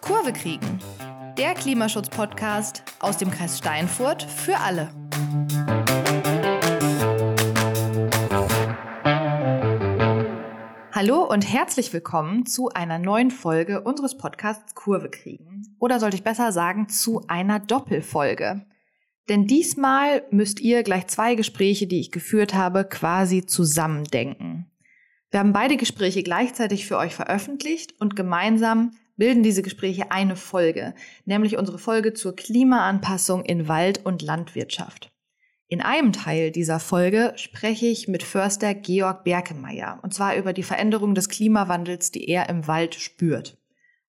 Kurve kriegen. Der Klimaschutz-Podcast aus dem Kreis Steinfurt für alle. Hallo und herzlich willkommen zu einer neuen Folge unseres Podcasts Kurve kriegen. Oder sollte ich besser sagen, zu einer Doppelfolge. Denn diesmal müsst ihr gleich zwei Gespräche, die ich geführt habe, quasi zusammendenken. Wir haben beide Gespräche gleichzeitig für euch veröffentlicht und gemeinsam bilden diese Gespräche eine Folge, nämlich unsere Folge zur Klimaanpassung in Wald- und Landwirtschaft. In einem Teil dieser Folge spreche ich mit Förster Georg Berkemeyer, und zwar über die Veränderung des Klimawandels, die er im Wald spürt.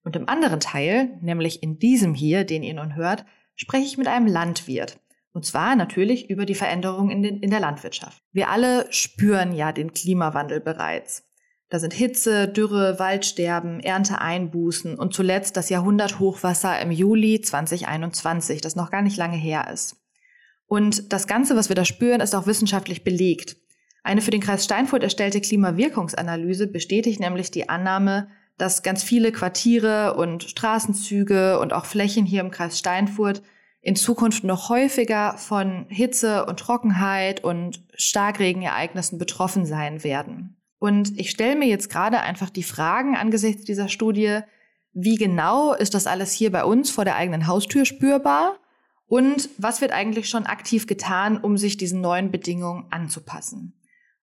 Und im anderen Teil, nämlich in diesem hier, den ihr nun hört, spreche ich mit einem Landwirt, und zwar natürlich über die Veränderungen in, den, in der Landwirtschaft. Wir alle spüren ja den Klimawandel bereits. Da sind Hitze, Dürre, Waldsterben, Ernteeinbußen und zuletzt das Jahrhunderthochwasser im Juli 2021, das noch gar nicht lange her ist. Und das Ganze, was wir da spüren, ist auch wissenschaftlich belegt. Eine für den Kreis Steinfurt erstellte Klimawirkungsanalyse bestätigt nämlich die Annahme, dass ganz viele Quartiere und Straßenzüge und auch Flächen hier im Kreis Steinfurt in Zukunft noch häufiger von Hitze und Trockenheit und Starkregenereignissen betroffen sein werden. Und ich stelle mir jetzt gerade einfach die Fragen angesichts dieser Studie, wie genau ist das alles hier bei uns vor der eigenen Haustür spürbar? Und was wird eigentlich schon aktiv getan, um sich diesen neuen Bedingungen anzupassen?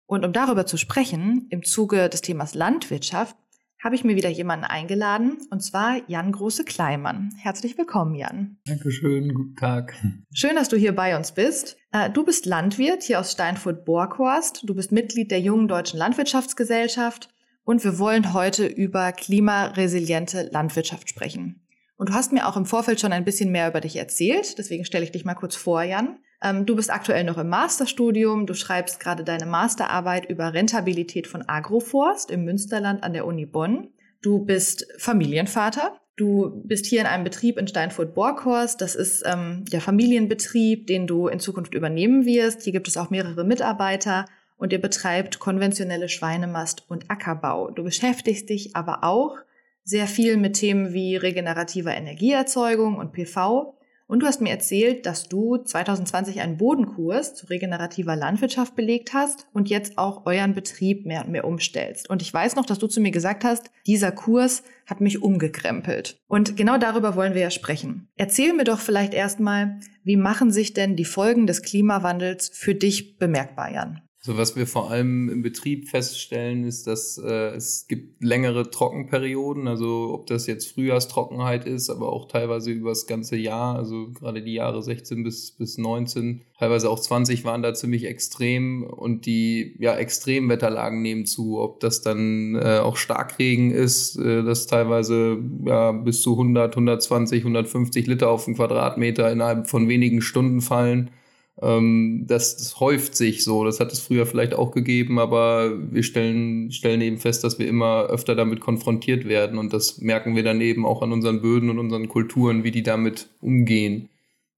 Und um darüber zu sprechen, im Zuge des Themas Landwirtschaft, habe ich mir wieder jemanden eingeladen, und zwar Jan Große-Kleimann. Herzlich willkommen, Jan. Dankeschön, guten Tag. Schön, dass du hier bei uns bist. Äh, du bist Landwirt hier aus Steinfurt-Borkhorst. Du bist Mitglied der Jungen Deutschen Landwirtschaftsgesellschaft und wir wollen heute über klimaresiliente Landwirtschaft sprechen. Und du hast mir auch im Vorfeld schon ein bisschen mehr über dich erzählt, deswegen stelle ich dich mal kurz vor, Jan. Ähm, du bist aktuell noch im Masterstudium, du schreibst gerade deine Masterarbeit über Rentabilität von Agroforst im Münsterland an der Uni Bonn. Du bist Familienvater. Du bist hier in einem Betrieb in Steinfurt-Borkhorst. Das ist ähm, der Familienbetrieb, den du in Zukunft übernehmen wirst. Hier gibt es auch mehrere Mitarbeiter und ihr betreibt konventionelle Schweinemast und Ackerbau. Du beschäftigst dich aber auch sehr viel mit Themen wie regenerativer Energieerzeugung und PV und du hast mir erzählt, dass du 2020 einen Bodenkurs zu regenerativer Landwirtschaft belegt hast und jetzt auch euren Betrieb mehr und mehr umstellst. Und ich weiß noch, dass du zu mir gesagt hast, dieser Kurs hat mich umgekrempelt. Und genau darüber wollen wir ja sprechen. Erzähl mir doch vielleicht erstmal, wie machen sich denn die Folgen des Klimawandels für dich bemerkbar, Jan? So, was wir vor allem im Betrieb feststellen, ist, dass äh, es gibt längere Trockenperioden, also ob das jetzt Frühjahrstrockenheit ist, aber auch teilweise über das ganze Jahr, also gerade die Jahre 16 bis, bis 19, teilweise auch 20 waren da ziemlich extrem. Und die ja, Extremwetterlagen nehmen zu, ob das dann äh, auch Starkregen ist, äh, das teilweise ja, bis zu 100, 120, 150 Liter auf den Quadratmeter innerhalb von wenigen Stunden fallen ähm, das, das häuft sich so. Das hat es früher vielleicht auch gegeben, aber wir stellen, stellen eben fest, dass wir immer öfter damit konfrontiert werden. Und das merken wir dann eben auch an unseren Böden und unseren Kulturen, wie die damit umgehen.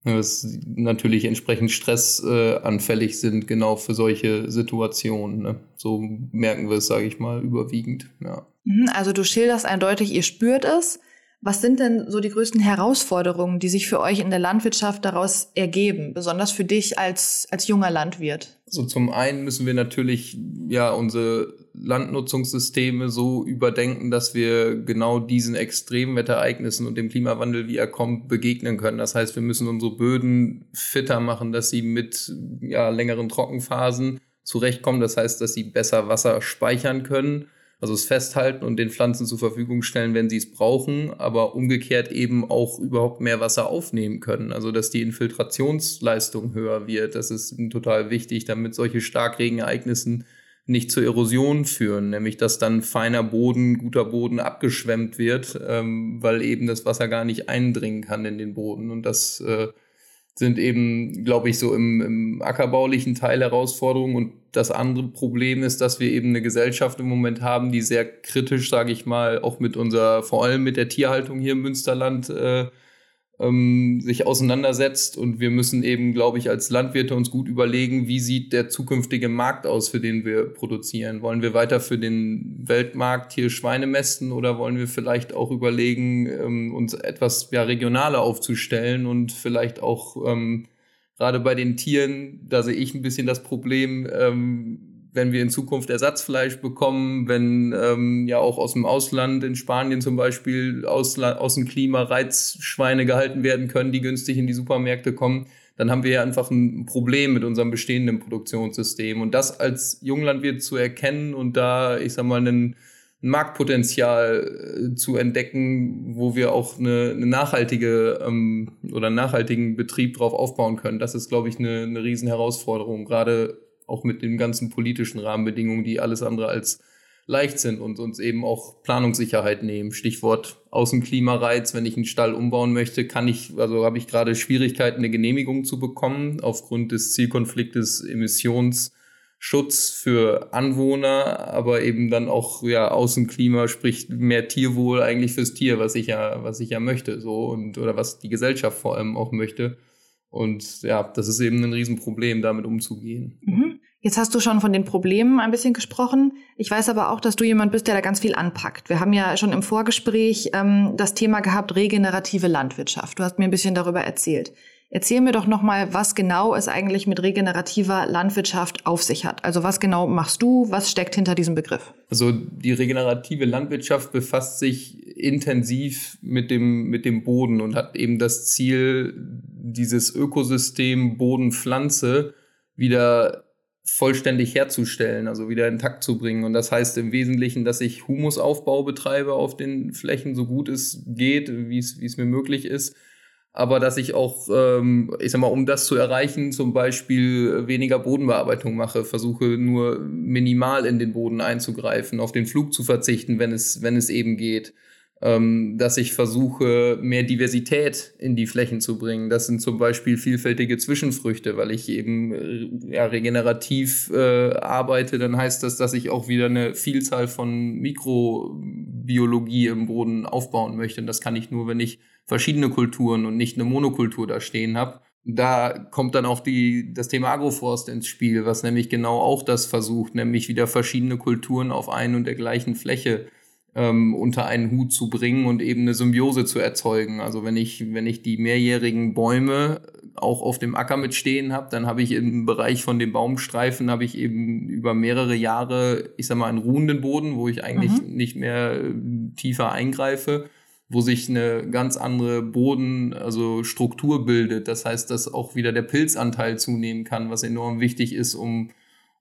Dass natürlich entsprechend stressanfällig äh, sind, genau für solche Situationen. Ne? So merken wir es, sage ich mal, überwiegend. Ja. Mhm, also du schilderst eindeutig, ihr spürt es. Was sind denn so die größten Herausforderungen, die sich für euch in der Landwirtschaft daraus ergeben, besonders für dich als, als junger Landwirt? So also zum einen müssen wir natürlich ja unsere Landnutzungssysteme so überdenken, dass wir genau diesen Extremwetterereignissen und dem Klimawandel, wie er kommt, begegnen können. Das heißt, wir müssen unsere Böden fitter machen, dass sie mit ja, längeren Trockenphasen zurechtkommen. Das heißt, dass sie besser Wasser speichern können also es festhalten und den Pflanzen zur Verfügung stellen, wenn sie es brauchen, aber umgekehrt eben auch überhaupt mehr Wasser aufnehmen können. Also dass die Infiltrationsleistung höher wird. Das ist total wichtig, damit solche Starkregenereignissen nicht zur Erosion führen, nämlich dass dann feiner Boden, guter Boden abgeschwemmt wird, ähm, weil eben das Wasser gar nicht eindringen kann in den Boden. Und das äh, sind eben, glaube ich, so im, im ackerbaulichen Teil Herausforderungen. Und das andere Problem ist, dass wir eben eine Gesellschaft im Moment haben, die sehr kritisch, sage ich mal, auch mit unserer, vor allem mit der Tierhaltung hier im Münsterland äh, ähm, sich auseinandersetzt. Und wir müssen eben, glaube ich, als Landwirte uns gut überlegen, wie sieht der zukünftige Markt aus, für den wir produzieren. Wollen wir weiter für den Weltmarkt hier Schweine mästen oder wollen wir vielleicht auch überlegen, ähm, uns etwas ja, regionaler aufzustellen und vielleicht auch ähm, gerade bei den Tieren, da sehe ich ein bisschen das Problem, ähm, wenn wir in Zukunft Ersatzfleisch bekommen, wenn ähm, ja auch aus dem Ausland, in Spanien zum Beispiel, aus, aus dem Klima Reizschweine gehalten werden können, die günstig in die Supermärkte kommen, dann haben wir ja einfach ein Problem mit unserem bestehenden Produktionssystem. Und das als Junglandwirt zu erkennen und da, ich sag mal, einen Marktpotenzial äh, zu entdecken, wo wir auch eine, eine nachhaltige ähm, oder nachhaltigen Betrieb drauf aufbauen können. Das ist, glaube ich, eine, eine Riesenherausforderung, gerade auch mit den ganzen politischen Rahmenbedingungen, die alles andere als leicht sind und uns eben auch Planungssicherheit nehmen. Stichwort Außenklimareiz. Wenn ich einen Stall umbauen möchte, kann ich, also habe ich gerade Schwierigkeiten, eine Genehmigung zu bekommen aufgrund des Zielkonfliktes Emissionsschutz für Anwohner, aber eben dann auch ja Außenklima, sprich mehr Tierwohl eigentlich fürs Tier, was ich ja, was ich ja möchte, so und oder was die Gesellschaft vor allem auch möchte. Und ja, das ist eben ein Riesenproblem, damit umzugehen. Mhm. Jetzt hast du schon von den Problemen ein bisschen gesprochen. Ich weiß aber auch, dass du jemand bist, der da ganz viel anpackt. Wir haben ja schon im Vorgespräch ähm, das Thema gehabt, regenerative Landwirtschaft. Du hast mir ein bisschen darüber erzählt. Erzähl mir doch nochmal, was genau es eigentlich mit regenerativer Landwirtschaft auf sich hat. Also was genau machst du? Was steckt hinter diesem Begriff? Also die regenerative Landwirtschaft befasst sich intensiv mit dem, mit dem Boden und hat eben das Ziel, dieses Ökosystem Boden-Pflanze wieder vollständig herzustellen, also wieder intakt zu bringen. Und das heißt im Wesentlichen, dass ich Humusaufbau betreibe auf den Flächen, so gut es geht, wie es, mir möglich ist. Aber dass ich auch, ähm, ich sag mal, um das zu erreichen, zum Beispiel weniger Bodenbearbeitung mache, versuche nur minimal in den Boden einzugreifen, auf den Flug zu verzichten, wenn es, wenn es eben geht dass ich versuche, mehr Diversität in die Flächen zu bringen. Das sind zum Beispiel vielfältige Zwischenfrüchte, weil ich eben äh, ja, regenerativ äh, arbeite. Dann heißt das, dass ich auch wieder eine Vielzahl von Mikrobiologie im Boden aufbauen möchte. Und das kann ich nur, wenn ich verschiedene Kulturen und nicht eine Monokultur da stehen habe. Da kommt dann auch die, das Thema Agroforst ins Spiel, was nämlich genau auch das versucht, nämlich wieder verschiedene Kulturen auf ein und der gleichen Fläche ähm, unter einen Hut zu bringen und eben eine Symbiose zu erzeugen. Also wenn ich, wenn ich die mehrjährigen Bäume auch auf dem Acker mitstehen habe, dann habe ich im Bereich von den Baumstreifen habe ich eben über mehrere Jahre, ich sag mal, einen ruhenden Boden, wo ich eigentlich mhm. nicht mehr äh, tiefer eingreife, wo sich eine ganz andere Boden, also Struktur bildet. Das heißt, dass auch wieder der Pilzanteil zunehmen kann, was enorm wichtig ist, um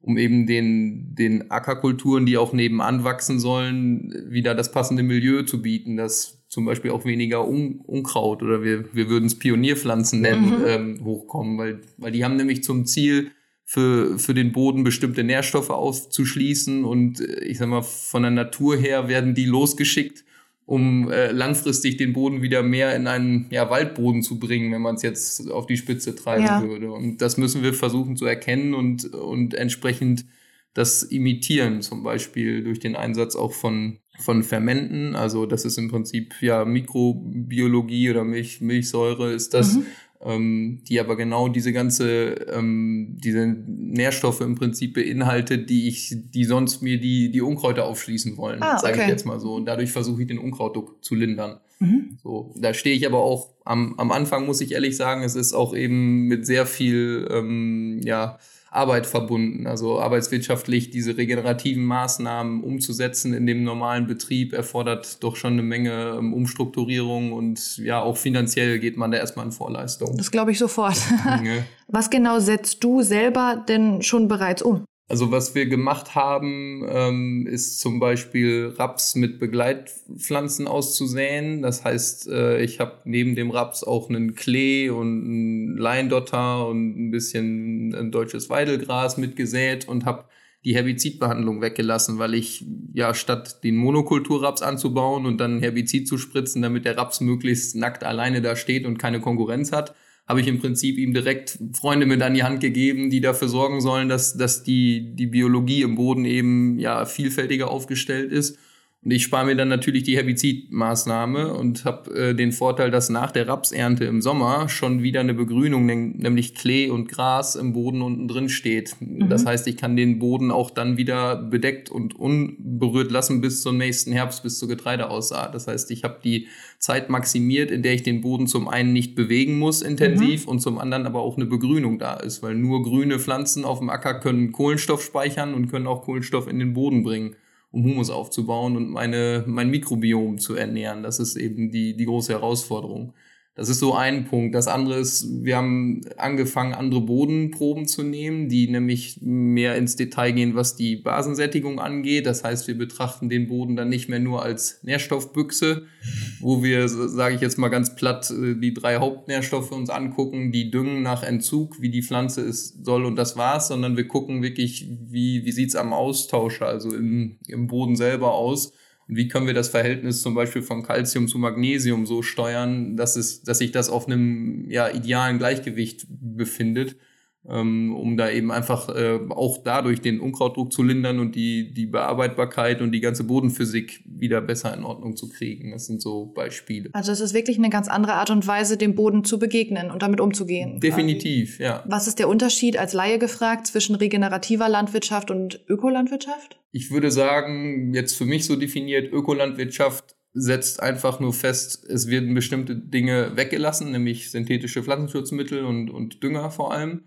um eben den, den Ackerkulturen, die auch nebenan wachsen sollen, wieder das passende Milieu zu bieten, dass zum Beispiel auch weniger Un Unkraut oder wir, wir würden es Pionierpflanzen nennen, mhm. ähm, hochkommen, weil, weil die haben nämlich zum Ziel, für, für den Boden bestimmte Nährstoffe auszuschließen und äh, ich sag mal, von der Natur her werden die losgeschickt, um äh, langfristig den Boden wieder mehr in einen ja, Waldboden zu bringen, wenn man es jetzt auf die Spitze treiben ja. würde. Und das müssen wir versuchen zu erkennen und, und entsprechend das imitieren, zum Beispiel durch den Einsatz auch von, von Fermenten. Also das ist im Prinzip ja Mikrobiologie oder Milch, Milchsäure ist das. Mhm ähm, die aber genau diese ganze, ähm, diese Nährstoffe im Prinzip beinhaltet, die ich, die sonst mir die, die Unkräuter aufschließen wollen, ah, sage ich jetzt mal so. Und dadurch versuche ich den Unkrautdruck zu lindern. Mhm. So, da stehe ich aber auch am, am Anfang, muss ich ehrlich sagen, es ist auch eben mit sehr viel, ähm, ja, Arbeit verbunden. Also arbeitswirtschaftlich diese regenerativen Maßnahmen umzusetzen in dem normalen Betrieb erfordert doch schon eine Menge ähm, Umstrukturierung und ja, auch finanziell geht man da erstmal in Vorleistung. Das glaube ich sofort. Was genau setzt du selber denn schon bereits um? Also was wir gemacht haben, ähm, ist zum Beispiel Raps mit Begleitpflanzen auszusäen. Das heißt, äh, ich habe neben dem Raps auch einen Klee und einen Leindotter und ein bisschen ein deutsches Weidelgras mitgesät und habe die Herbizidbehandlung weggelassen, weil ich ja statt den Monokulturraps anzubauen und dann Herbizid zu spritzen, damit der Raps möglichst nackt alleine da steht und keine Konkurrenz hat, habe ich im Prinzip ihm direkt Freunde mit an die Hand gegeben, die dafür sorgen sollen, dass, dass die, die Biologie im Boden eben ja vielfältiger aufgestellt ist. Und ich spare mir dann natürlich die Herbizidmaßnahme und habe äh, den Vorteil, dass nach der Rapsernte im Sommer schon wieder eine Begrünung, nämlich Klee und Gras im Boden unten drin steht. Mhm. Das heißt, ich kann den Boden auch dann wieder bedeckt und unberührt lassen bis zum nächsten Herbst, bis zur Getreideaussaat. Das heißt, ich habe die Zeit maximiert, in der ich den Boden zum einen nicht bewegen muss intensiv mhm. und zum anderen aber auch eine Begrünung da ist, weil nur grüne Pflanzen auf dem Acker können Kohlenstoff speichern und können auch Kohlenstoff in den Boden bringen um Humus aufzubauen und meine, mein Mikrobiom zu ernähren. Das ist eben die, die große Herausforderung. Das ist so ein Punkt. Das andere ist, wir haben angefangen, andere Bodenproben zu nehmen, die nämlich mehr ins Detail gehen, was die Basensättigung angeht. Das heißt, wir betrachten den Boden dann nicht mehr nur als Nährstoffbüchse, wo wir, sage ich jetzt mal ganz platt, äh, die drei Hauptnährstoffe uns angucken, die düngen nach Entzug, wie die Pflanze es soll und das war's, sondern wir gucken wirklich, wie, wie sieht's am Austausch, also im, im Boden selber aus wie können wir das Verhältnis zum Beispiel von Calcium zu Magnesium so steuern, dass, es, dass sich das auf einem ja, idealen Gleichgewicht befindet? Ähm, um da eben einfach äh, auch dadurch den Unkrautdruck zu lindern und die, die Bearbeitbarkeit und die ganze Bodenphysik wieder besser in Ordnung zu kriegen. Das sind so Beispiele. Also es ist wirklich eine ganz andere Art und Weise, dem Boden zu begegnen und damit umzugehen. Definitiv, ja. Was ist der Unterschied als Laie gefragt zwischen regenerativer Landwirtschaft und Ökolandwirtschaft? Ich würde sagen, jetzt für mich so definiert, Ökolandwirtschaft setzt einfach nur fest, es werden bestimmte Dinge weggelassen, nämlich synthetische Pflanzenschutzmittel und, und Dünger vor allem.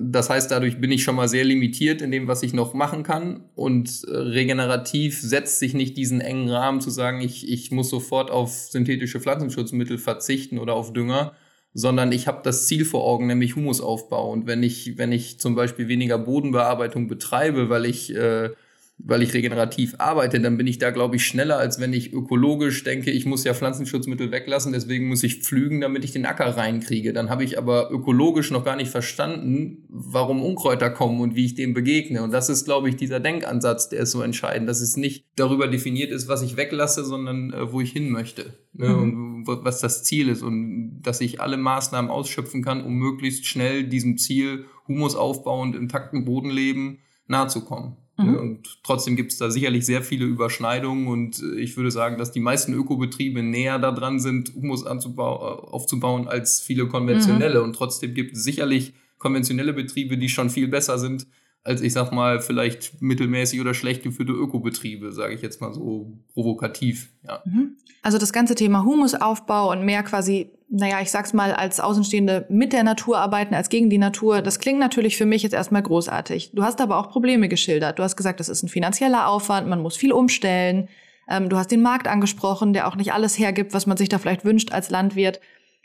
Das heißt, dadurch bin ich schon mal sehr limitiert in dem, was ich noch machen kann. Und äh, regenerativ setzt sich nicht diesen engen Rahmen zu sagen, ich, ich muss sofort auf synthetische Pflanzenschutzmittel verzichten oder auf Dünger, sondern ich habe das Ziel vor Augen, nämlich Humusaufbau. Und wenn ich, wenn ich zum Beispiel weniger Bodenbearbeitung betreibe, weil ich äh, weil ich regenerativ arbeite, dann bin ich da, glaube ich, schneller, als wenn ich ökologisch denke, ich muss ja Pflanzenschutzmittel weglassen, deswegen muss ich pflügen, damit ich den Acker reinkriege. Dann habe ich aber ökologisch noch gar nicht verstanden, warum Unkräuter kommen und wie ich dem begegne. Und das ist, glaube ich, dieser Denkansatz, der ist so entscheidend, dass es nicht darüber definiert ist, was ich weglasse, sondern äh, wo ich hin möchte. Ne? Mhm. Und was das Ziel ist und dass ich alle Maßnahmen ausschöpfen kann, um möglichst schnell diesem Ziel Humus aufbauend, intakten Bodenleben nahe zu kommen. Mhm. Und trotzdem gibt es da sicherlich sehr viele Überschneidungen und äh, ich würde sagen, dass die meisten Ökobetriebe näher daran sind, Humus aufzubauen als viele konventionelle. Mhm. Und trotzdem gibt es sicherlich konventionelle Betriebe, die schon viel besser sind als ich sag mal vielleicht mittelmäßig oder schlecht geführte Ökobetriebe, sage ich jetzt mal so provokativ. Ja. Mhm. Also das ganze Thema Humusaufbau und mehr quasi, naja, ich sag's mal, als Außenstehende mit der Natur arbeiten als gegen die Natur, das klingt natürlich für mich jetzt erstmal großartig. Du hast aber auch Probleme geschildert. Du hast gesagt, das ist ein finanzieller Aufwand, man muss viel umstellen. Ähm, du hast den Markt angesprochen, der auch nicht alles hergibt, was man sich da vielleicht wünscht als Landwirt.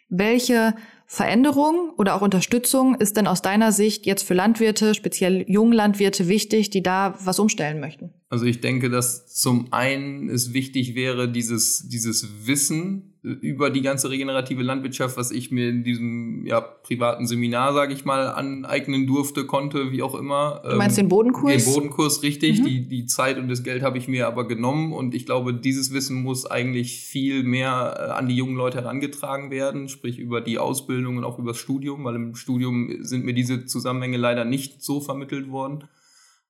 Welche Veränderung oder auch Unterstützung ist denn aus deiner Sicht jetzt für Landwirte, speziell Junglandwirte, wichtig, die da was umstellen möchten? Also ich denke, dass zum einen es wichtig wäre, dieses, dieses Wissen über die ganze regenerative Landwirtschaft, was ich mir in diesem ja, privaten Seminar, sage ich mal, aneignen durfte, konnte, wie auch immer. Du meinst ähm, den Bodenkurs? Den Bodenkurs, richtig. Mhm. Die, die Zeit und das Geld habe ich mir aber genommen und ich glaube, dieses Wissen muss eigentlich viel mehr äh, an die jungen Leute herangetragen werden, sprich über die Ausbildung und auch über das Studium, weil im Studium sind mir diese Zusammenhänge leider nicht so vermittelt worden.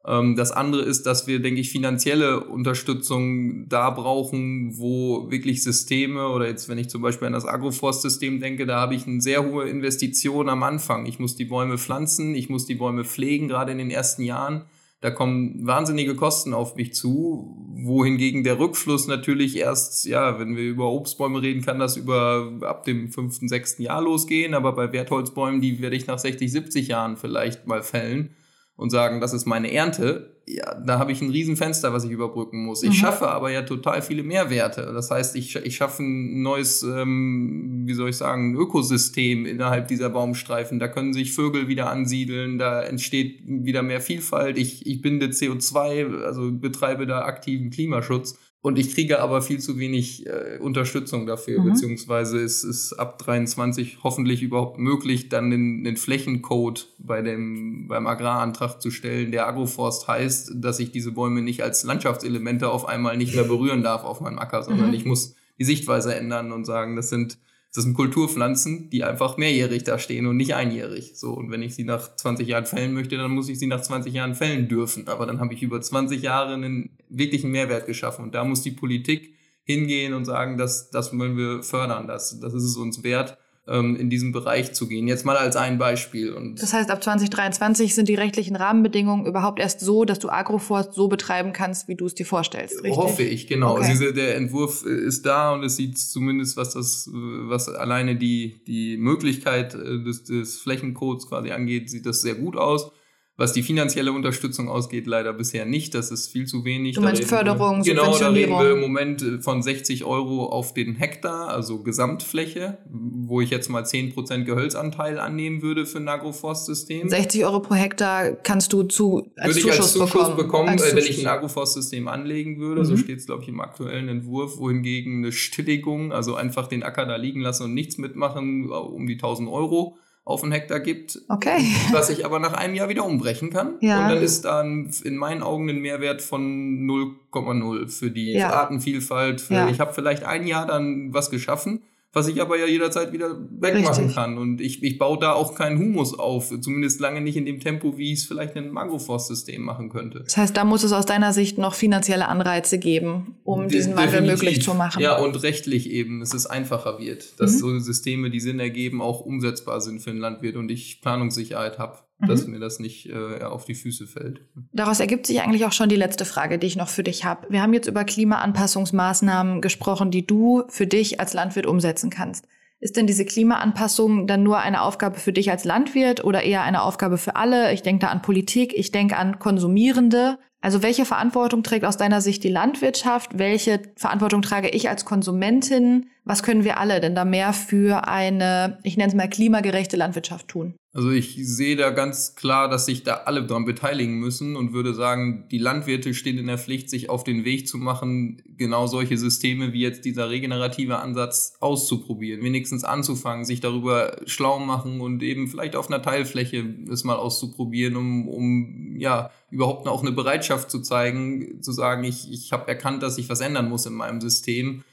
Ähm, das andere ist, dass wir, denke ich, finanzielle Unterstützung da brauchen, wo wirklich Systeme oder jetzt, wenn ich zum Beispiel an das Agroforst-System denke, da habe ich eine sehr hohe Investition am Anfang. Ich muss die Bäume pflanzen, ich muss die Bäume pflegen, gerade in den ersten Jahren. Da kommen wahnsinnige Kosten auf mich zu, wohingegen der Rückfluss natürlich erst, ja, wenn wir über Obstbäume reden, kann das über ab dem fünften, sechsten Jahr losgehen, aber bei Wertholzbäumen, die werde ich nach 60, 70 Jahren vielleicht mal fällen und sagen, das ist meine Ernte, ja, da habe ich ein Riesenfenster, was ich überbrücken muss. Ich mhm. schaffe aber ja total viele Mehrwerte. Das heißt, ich, ich schaffe ein neues, ähm, wie soll ich sagen, Ökosystem innerhalb dieser Baumstreifen. Da können sich Vögel wieder ansiedeln, da entsteht wieder mehr Vielfalt. Ich, ich binde CO2, also betreibe da aktiven Klimaschutz. Und ich kriege aber viel zu wenig äh, Unterstützung dafür, mhm. beziehungsweise es ist ab 23 hoffentlich überhaupt möglich, dann den, den Flächencode bei dem, beim Agrarantrag zu stellen, der Agroforst heißt, dass ich diese Bäume nicht als Landschaftselemente auf einmal nicht mehr berühren darf auf meinem Acker, sondern mhm. ich muss die Sichtweise ändern und sagen, das sind Das sind Kulturpflanzen, die einfach mehrjährig da stehen und nicht einjährig. So, und wenn ich sie nach 20 Jahren fällen möchte, dann muss ich sie nach 20 Jahren fällen dürfen. Aber dann habe ich über 20 Jahre einen wirklichen Mehrwert geschaffen. Und da muss die Politik hingehen und sagen, dass das wollen wir fördern, das, das ist es uns wert ähm, in diesem Bereich zu gehen. Jetzt mal als ein Beispiel. Und das heißt, ab 2023 sind die rechtlichen Rahmenbedingungen überhaupt erst so, dass du Agroforst so betreiben kannst, wie du es dir vorstellst, richtig? Hoffe ich, genau. Okay. Also der Entwurf ist da und es sieht zumindest, was das, was alleine die, die Möglichkeit äh, des, des Flächencodes quasi angeht, sieht das sehr gut aus. Was die finanzielle Unterstützung ausgeht, leider bisher nicht. Das ist viel zu wenig. Du meinst Förderung, wir, Genau, da reden wir im Moment äh, von 60 Euro auf den Hektar, also Gesamtfläche, wo ich jetzt mal 10% Gehölzanteil annehmen würde für ein Agroforstsystem. 60 Euro pro Hektar kannst du zu, als würde Zuschuss, ich als Zuschuss bekommen, bekommen als wenn ich ein Agroforstsystem anlegen würde. Mhm. So steht es, glaube ich, im aktuellen Entwurf. Wohingegen eine Stilligung, also einfach den Acker da liegen lassen und nichts mitmachen, um die 1000 Euro auf einen Hektar gibt, okay. was ich aber nach einem Jahr wieder umbrechen kann. Ja. Und dann ist dann in meinen Augen ein Mehrwert von 0,0 für die ja. Artenvielfalt. Für, ja. Ich habe vielleicht ein Jahr dann was geschaffen was ich aber ja jederzeit wieder wegmachen Richtig. kann. Und ich, ich baue da auch keinen Humus auf, zumindest lange nicht in dem Tempo, wie ich es vielleicht in einem Agroforst-System machen könnte. Das heißt, da muss es aus deiner Sicht noch finanzielle Anreize geben, um De diesen Wandel möglich zu machen. Ja, und rechtlich eben, dass es einfacher wird, dass mhm. so Systeme, die Sinn ergeben, auch umsetzbar sind für den Landwirt und ich Planungssicherheit habe dass mhm. mir das nicht äh, auf die Füße fällt. Daraus ergibt sich eigentlich auch schon die letzte Frage, die ich noch für dich habe. Wir haben jetzt über Klimaanpassungsmaßnahmen gesprochen, die du für dich als Landwirt umsetzen kannst. Ist denn diese Klimaanpassung dann nur eine Aufgabe für dich als Landwirt oder eher eine Aufgabe für alle? Ich denke da an Politik, ich denke an Konsumierende. Also welche Verantwortung trägt aus deiner Sicht die Landwirtschaft? Welche Verantwortung trage ich als Konsumentin? Was können wir alle denn da mehr für eine, ich nenne es mal klimagerechte Landwirtschaft tun? Also ich sehe da ganz klar, dass sich da alle dran beteiligen müssen und würde sagen, die Landwirte stehen in der Pflicht, sich auf den Weg zu machen, genau solche Systeme wie jetzt dieser regenerative Ansatz auszuprobieren, wenigstens anzufangen, sich darüber schlau machen und eben vielleicht auf einer Teilfläche es mal auszuprobieren, um, um ja überhaupt auch eine Bereitschaft zu zeigen, zu sagen, ich, ich habe erkannt, dass ich was ändern muss in meinem System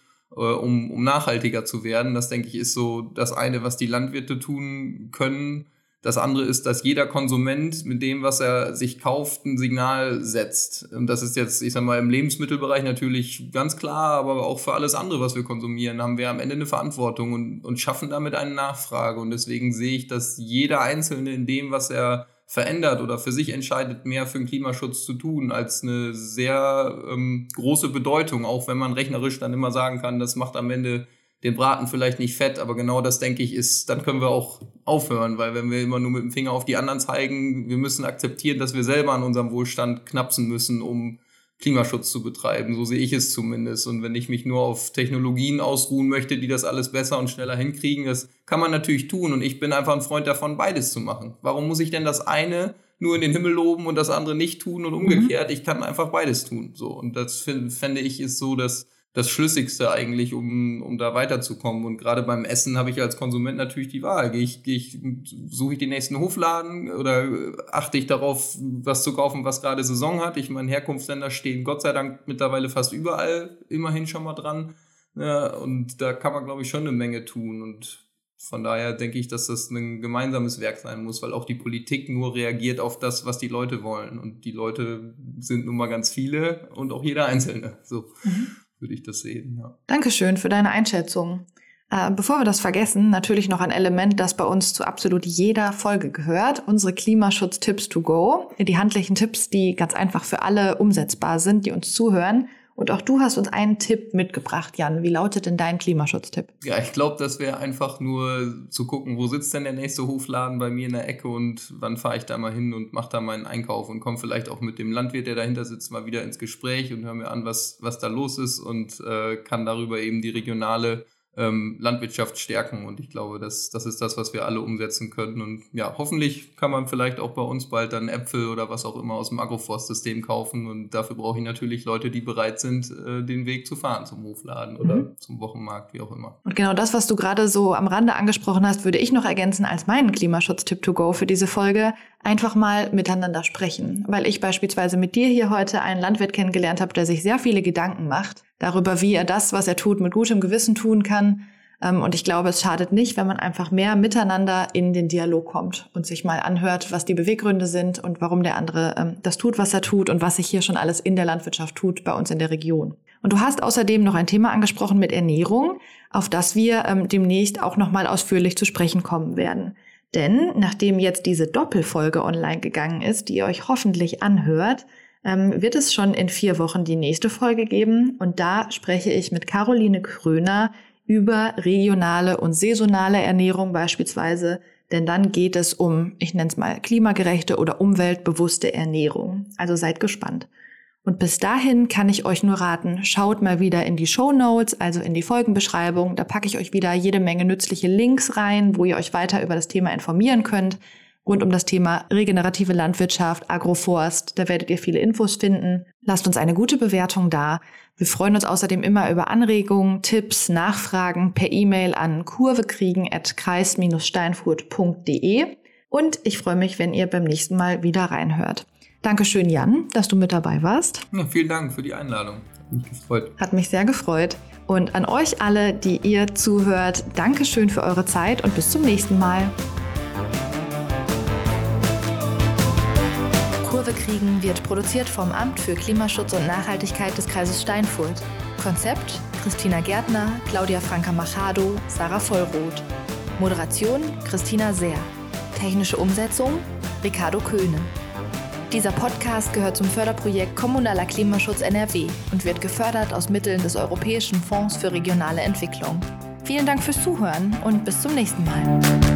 um, um nachhaltiger zu werden. Das denke ich ist so das eine, was die Landwirte tun können das andere ist, dass jeder Konsument mit dem, was er sich kauft, ein Signal setzt. Und das ist jetzt, ich sag mal, im Lebensmittelbereich natürlich ganz klar, aber auch für alles andere, was wir konsumieren, haben wir am Ende eine Verantwortung und, und schaffen damit eine Nachfrage. Und deswegen sehe ich, dass jeder Einzelne in dem, was er verändert oder für sich entscheidet, mehr für den Klimaschutz zu tun, als eine sehr ähm, große Bedeutung, auch wenn man rechnerisch dann immer sagen kann, das macht am Ende den Braten vielleicht nicht fett, aber genau das denke ich ist, dann können wir auch aufhören, weil wenn wir immer nur mit dem Finger auf die anderen zeigen, wir müssen akzeptieren, dass wir selber an unserem Wohlstand knapsen müssen, um Klimaschutz zu betreiben. So sehe ich es zumindest. Und wenn ich mich nur auf Technologien ausruhen möchte, die das alles besser und schneller hinkriegen, das kann man natürlich tun. Und ich bin einfach ein Freund davon, beides zu machen. Warum muss ich denn das eine nur in den Himmel loben und das andere nicht tun und umgekehrt? Mhm. Ich kann einfach beides tun. So. Und das fände ich ist so, dass das Schlüssigste eigentlich, um, um da weiterzukommen. Und gerade beim Essen habe ich als Konsument natürlich die Wahl. Gehe ich, gehe ich, suche ich den nächsten Hofladen oder achte ich darauf, was zu kaufen, was gerade Saison hat? Ich meine, Herkunftsländer stehen Gott sei Dank mittlerweile fast überall immerhin schon mal dran. Ja, und da kann man, glaube ich, schon eine Menge tun. Und von daher denke ich, dass das ein gemeinsames Werk sein muss, weil auch die Politik nur reagiert auf das, was die Leute wollen. Und die Leute sind nun mal ganz viele und auch jeder Einzelne. So. Mhm würde ich das sehen. Ja. Dankeschön für deine Einschätzung. Äh, bevor wir das vergessen, natürlich noch ein Element, das bei uns zu absolut jeder Folge gehört. Unsere Klimaschutz-Tipps to go. Die handlichen Tipps, die ganz einfach für alle umsetzbar sind, die uns zuhören. Und auch du hast uns einen Tipp mitgebracht, Jan. Wie lautet denn dein Klimaschutztipp? Ja, ich glaube, das wäre einfach nur zu gucken, wo sitzt denn der nächste Hofladen bei mir in der Ecke und wann fahre ich da mal hin und mache da meinen Einkauf und komme vielleicht auch mit dem Landwirt, der dahinter sitzt, mal wieder ins Gespräch und höre mir an, was, was da los ist und äh, kann darüber eben die regionale ähm, Landwirtschaft stärken. Und ich glaube, das, das ist das, was wir alle umsetzen können. Und ja, hoffentlich kann man vielleicht auch bei uns bald dann Äpfel oder was auch immer aus dem Agroforstsystem kaufen. Und dafür brauche ich natürlich Leute, die bereit sind, äh, den Weg zu fahren zum Hofladen oder mhm. zum Wochenmarkt, wie auch immer. Und genau das, was du gerade so am Rande angesprochen hast, würde ich noch ergänzen als meinen Klimaschutztipp to go für diese Folge. Einfach mal miteinander sprechen. Weil ich beispielsweise mit dir hier heute einen Landwirt kennengelernt habe, der sich sehr viele Gedanken macht darüber, wie er das, was er tut, mit gutem Gewissen tun kann, Ähm, und ich glaube, es schadet nicht, wenn man einfach mehr miteinander in den Dialog kommt und sich mal anhört, was die Beweggründe sind und warum der andere ähm, das tut, was er tut und was sich hier schon alles in der Landwirtschaft tut bei uns in der Region. Und du hast außerdem noch ein Thema angesprochen mit Ernährung, auf das wir ähm, demnächst auch noch mal ausführlich zu sprechen kommen werden. Denn nachdem jetzt diese Doppelfolge online gegangen ist, die ihr euch hoffentlich anhört, ähm, wird es schon in vier Wochen die nächste Folge geben. Und da spreche ich mit Caroline Kröner über regionale und saisonale Ernährung beispielsweise. Denn dann geht es um, ich nenne es mal, klimagerechte oder umweltbewusste Ernährung. Also seid gespannt. Und bis dahin kann ich euch nur raten, schaut mal wieder in die Show Notes, also in die Folgenbeschreibung. Da packe ich euch wieder jede Menge nützliche Links rein, wo ihr euch weiter über das Thema informieren könnt. Rund um das Thema regenerative Landwirtschaft, Agroforst, da werdet ihr viele Infos finden. Lasst uns eine gute Bewertung da. Wir freuen uns außerdem immer über Anregungen, Tipps, Nachfragen per E-Mail an kurvekriegen.kreis-steinfurt.de. Und ich freue mich, wenn ihr beim nächsten Mal wieder reinhört. Dankeschön, Jan, dass du mit dabei warst. Ja, vielen Dank für die Einladung. Hat mich gefreut. Hat mich sehr gefreut. Und an euch alle, die ihr zuhört, Dankeschön für eure Zeit und bis zum nächsten Mal. Kurve kriegen wird produziert vom Amt für Klimaschutz und Nachhaltigkeit des Kreises Steinfurt. Konzept Christina Gärtner, Claudia Franka Machado, Sarah Vollroth. Moderation Christina Seer. Technische Umsetzung Ricardo Köhne. Dieser Podcast gehört zum Förderprojekt Kommunaler Klimaschutz NRW und wird gefördert aus Mitteln des Europäischen Fonds für regionale Entwicklung. Vielen Dank fürs Zuhören und bis zum nächsten Mal.